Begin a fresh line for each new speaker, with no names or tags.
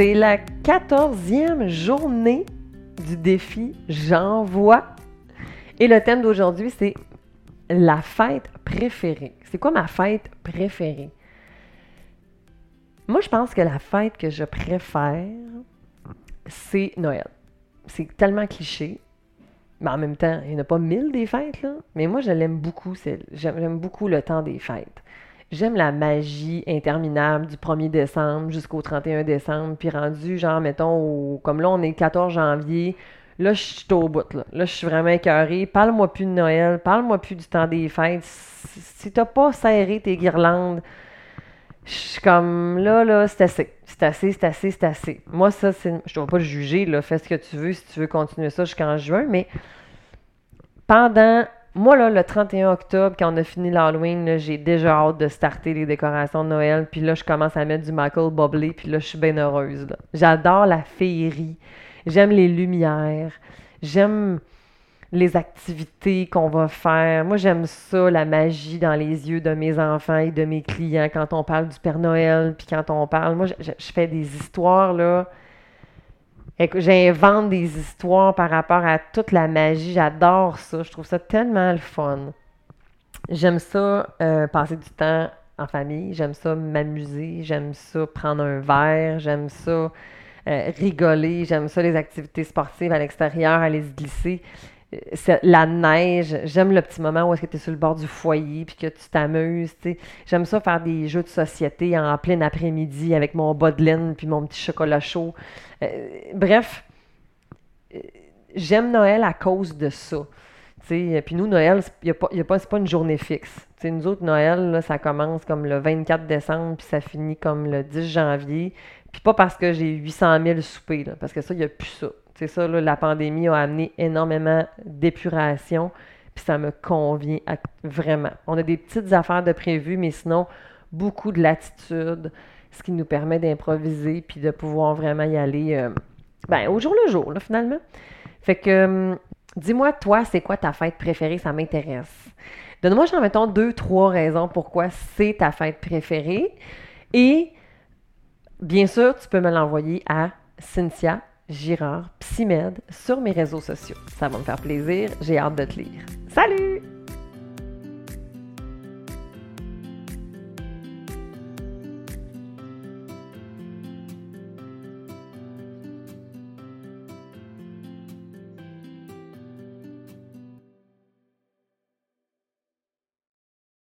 C'est la quatorzième journée du défi J'envoie. Et le thème d'aujourd'hui, c'est la fête préférée. C'est quoi ma fête préférée? Moi, je pense que la fête que je préfère, c'est Noël. C'est tellement cliché. Mais en même temps, il n'y en a pas mille des fêtes. Mais moi, je l'aime beaucoup. J'aime beaucoup le temps des fêtes. J'aime la magie interminable du 1er décembre jusqu'au 31 décembre. Puis rendu, genre, mettons, comme là, on est le 14 janvier. Là, je suis au bout. Là, là je suis vraiment écœurée. Parle-moi plus de Noël. Parle-moi plus du temps des fêtes. Si t'as pas serré tes guirlandes, je suis comme là, là, c'est assez. C'est assez, c'est assez, c'est assez. Moi, ça, c'est. Je ne dois pas le juger, là. Fais ce que tu veux si tu veux continuer ça jusqu'en juin, mais pendant. Moi, là, le 31 octobre, quand on a fini l'Halloween, j'ai déjà hâte de starter les décorations de Noël. Puis là, je commence à mettre du Michael Bublé, puis là, je suis bien heureuse. J'adore la féerie. J'aime les lumières. J'aime les activités qu'on va faire. Moi, j'aime ça, la magie dans les yeux de mes enfants et de mes clients quand on parle du Père Noël, puis quand on parle. Moi, je, fais des histoires, là. J'invente des histoires par rapport à toute la magie. J'adore ça. Je trouve ça tellement le fun. J'aime ça euh, passer du temps en famille. J'aime ça m'amuser. J'aime ça prendre un verre. J'aime ça euh, rigoler. J'aime ça les activités sportives à l'extérieur, aller se glisser la neige. J'aime le petit moment où est-ce que tu es sur le bord du foyer puis que tu t'amuses. J'aime ça faire des jeux de société en plein après-midi avec mon bas de laine puis mon petit chocolat chaud. Euh, bref, euh, j'aime Noël à cause de ça. Puis nous, Noël, ce n'est pas, pas, une journée fixe. Nous autres, Noël, ça commence comme le 24 décembre, puis ça finit comme le 10 janvier. Puis pas parce que j'ai 800 000 soupers, parce que ça, il n'y a plus ça. C'est ça, la pandémie a amené énormément d'épuration, puis ça me convient vraiment. On a des petites affaires de prévues, mais sinon, beaucoup de latitude, ce qui nous permet d'improviser, puis de pouvoir vraiment y aller euh, ben, au jour le jour, finalement. Fait que, hum, dis-moi, toi, c'est quoi ta fête préférée? Ça m'intéresse. Donne-moi, j'en mettons deux, trois raisons pourquoi c'est ta fête préférée. Et, bien sûr, tu peux me l'envoyer à Cynthia Girard Psymed sur mes réseaux sociaux. Ça va me faire plaisir. J'ai hâte de te lire. Salut!